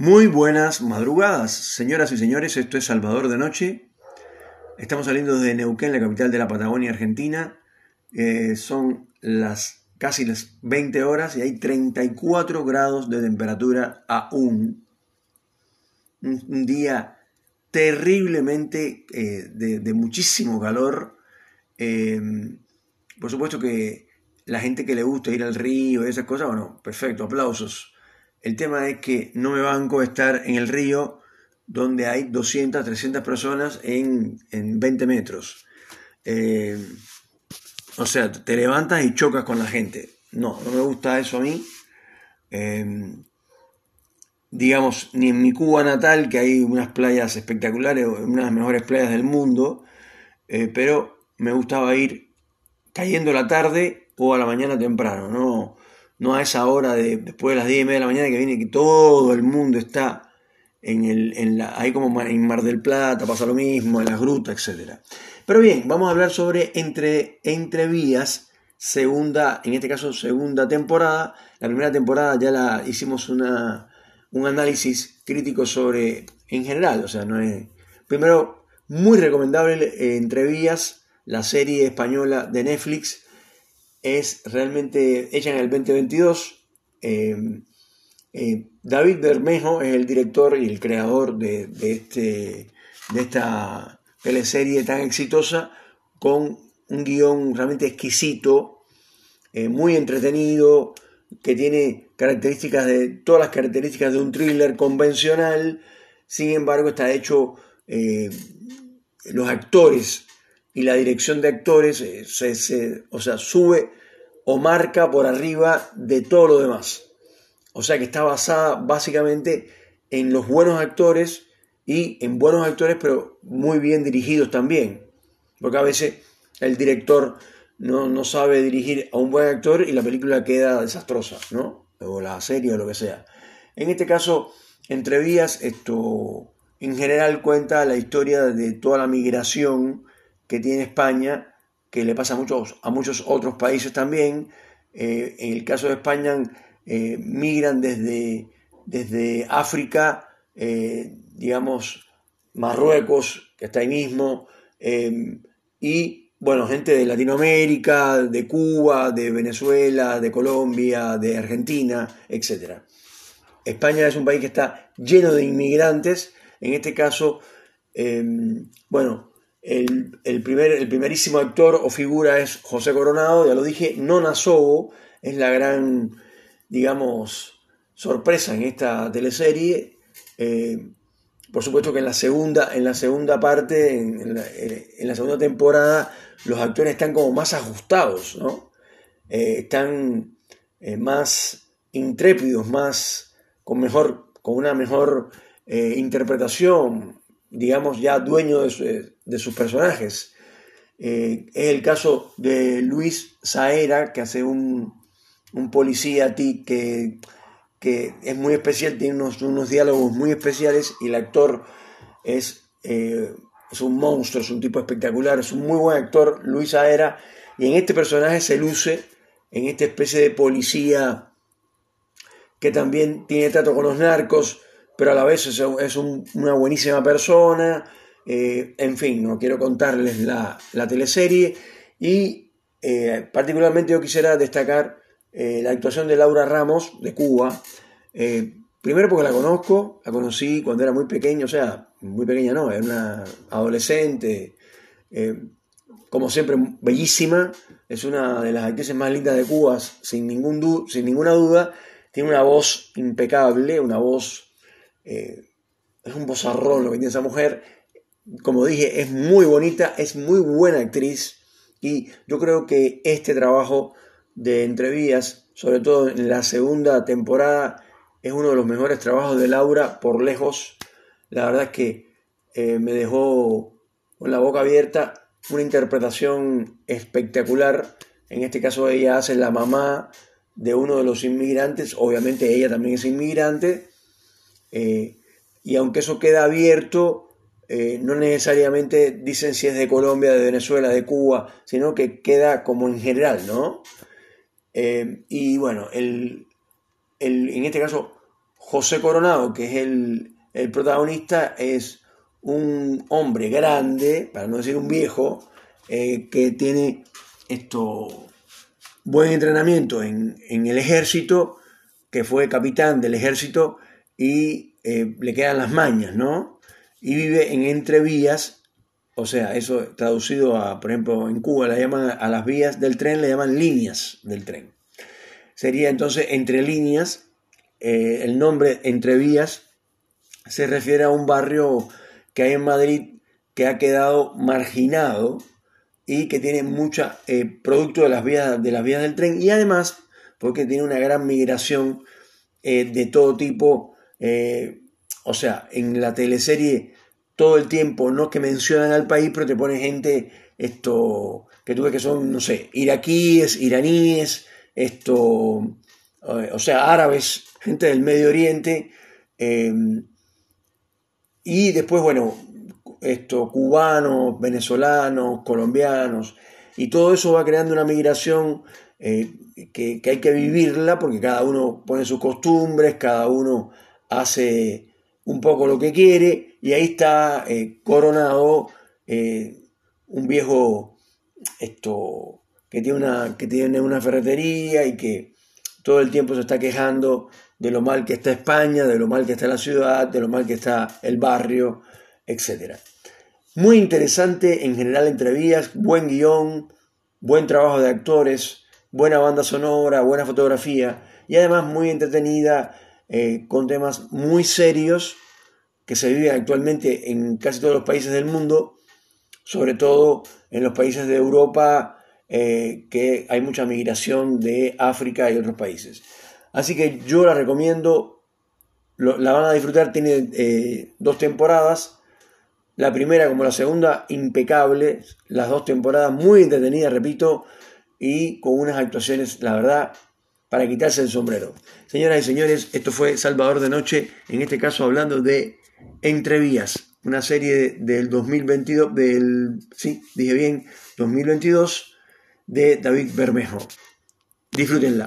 Muy buenas madrugadas, señoras y señores, esto es Salvador de Noche. Estamos saliendo desde Neuquén, la capital de la Patagonia Argentina. Eh, son las casi las 20 horas y hay 34 grados de temperatura aún. Un, un día terriblemente eh, de, muchísimo calor. Eh, por supuesto que la gente que le gusta ir al río y esas cosas, bueno, perfecto, aplausos. El tema es que no me banco estar en el río donde hay 200, 300 personas en, 20 metros. Eh, o sea, te levantas y chocas con la gente. No, no me gusta eso a mí. Eh, digamos, ni en mi Cuba natal, que hay unas playas espectaculares, una de las mejores playas del mundo, eh, pero me gustaba ir cayendo la tarde o a la mañana temprano, no, no a esa hora de después de las 10 y media de la mañana que viene que todo el mundo está en el, en la, ahí como en Mar del Plata, pasa lo mismo, en las grutas, etc. Pero bien, vamos a hablar sobre entre, Entrevías, segunda, en este caso segunda temporada. La primera temporada ya la hicimos una, un análisis crítico sobre, en general, o sea, no es... Primero, muy recomendable eh, Entrevías, la serie española de Netflix, es realmente hecha en el 2022. Eh, eh, David Bermejo es el director y el creador de, este, de esta teleserie tan exitosa, con un guion realmente exquisito, muy entretenido, que tiene características de todas las características de un thriller convencional, sin embargo está hecho eh, los actores y la dirección de actores eh, se, o sea, sube o marca por arriba de todo lo demás. O sea que está basada básicamente en los buenos actores y en buenos actores, pero muy bien dirigidos también. Porque a veces el director no, sabe dirigir a un buen actor y la película queda desastrosa, ¿no? O la serie o lo que sea. En este caso, Entre Vías, esto en general cuenta la historia de toda la migración que tiene España, que le pasa a muchos, a muchos otros países también. Eh, en el caso de España, eh, migran desde, desde África, eh, digamos, Marruecos, que está ahí mismo, y bueno, gente de Latinoamérica, de Cuba, de Venezuela, de Colombia, de Argentina, etc. España es un país que está lleno de inmigrantes. En este caso, bueno, el, primer, el primerísimo actor o figura es José Coronado, ya lo dije, Nona Sobo es la gran, digamos, sorpresa en esta teleserie. Eh, por supuesto que en la segunda, en la segunda parte, en, la, segunda temporada, los actores están como más ajustados, ¿no? Eh, están eh, más intrépidos, más con mejor, con una mejor eh, interpretación, digamos ya dueño de, sus personajes. es el caso de Luis Saera, que hace un, un policía ti que que es muy especial, tiene unos, unos diálogos muy especiales y el actor es, eh, es un monstruo, es un tipo espectacular, es un muy buen actor, Luis Aera, y en este personaje se luce en esta especie de policía que también tiene trato con los narcos, pero a la vez es, una buenísima persona, eh, en fin, no quiero contarles la, la teleserie, y eh, particularmente yo quisiera destacar eh, la actuación de Laura Ramos, de Cuba. Primero porque la conozco, la conocí cuando era muy pequeña, o sea, muy pequeña no, era una adolescente, como siempre, bellísima, es una de las actrices más lindas de Cuba, sin, ningún sin ninguna duda, tiene una voz impecable, una voz, es un vozarrón lo que tiene esa mujer, como dije, es muy bonita, es muy buena actriz, y yo creo que este trabajo de Entrevías, sobre todo en la segunda temporada, es uno de los mejores trabajos de Laura por lejos. La verdad es que eh, me dejó con la boca abierta. Una interpretación espectacular. En este caso ella hace la mamá de uno de los inmigrantes, obviamente ella también es inmigrante, eh, y aunque eso queda abierto, eh, no necesariamente dicen si es de Colombia, de Venezuela, de Cuba, sino que queda como en general, ¿no? Eh, y bueno, el, en este caso, José Coronado, que es el, el protagonista, es un hombre grande, para no decir un viejo, que tiene esto buen entrenamiento en, el ejército, que fue capitán del ejército y eh, le quedan las mañas, ¿no? Y vive en entrevías, o sea, eso traducido a, por ejemplo, en Cuba le llaman a las vías del tren, le llaman líneas del tren. Sería entonces entre líneas, eh, el nombre entre vías se refiere a un barrio que hay en Madrid que ha quedado marginado y que tiene mucha eh, producto de las, vías, de las vías del tren y además porque tiene una gran migración de todo tipo. Eh, o sea, en la teleserie todo el tiempo no que mencionan al país, pero te pone gente esto que tú que son, no sé, iraquíes, iraníes, esto, o sea, árabes, gente del Medio Oriente. y después, bueno, esto, cubanos, venezolanos, colombianos, y todo eso va creando una migración eh, que, hay que vivirla porque cada uno pone sus costumbres, cada uno hace un poco lo que quiere, y ahí está eh, coronado eh, un viejo esto, que, tiene una, que tiene una ferretería y que todo el tiempo se está quejando de lo mal que está España, de lo mal que está la ciudad, de lo mal que está el barrio, etc. Muy interesante en general entrevías, buen guion, buen trabajo de actores, buena banda sonora, buena fotografía y además muy entretenida eh, con temas muy serios que se viven actualmente en casi todos los países del mundo, sobre todo en los países de Europa, eh, que hay mucha migración de África y otros países. Así que yo la recomiendo, la van a disfrutar, tiene eh, dos temporadas la primera como la segunda impecable, las dos temporadas muy entretenidas, repito, y con unas actuaciones, la verdad, para quitarse el sombrero. Señoras y señores, esto fue Salvador de Noche, en este caso hablando de Entrevías, una serie del 2022, del, sí, dije bien, 2022, de David Bermejo. Disfrútenla.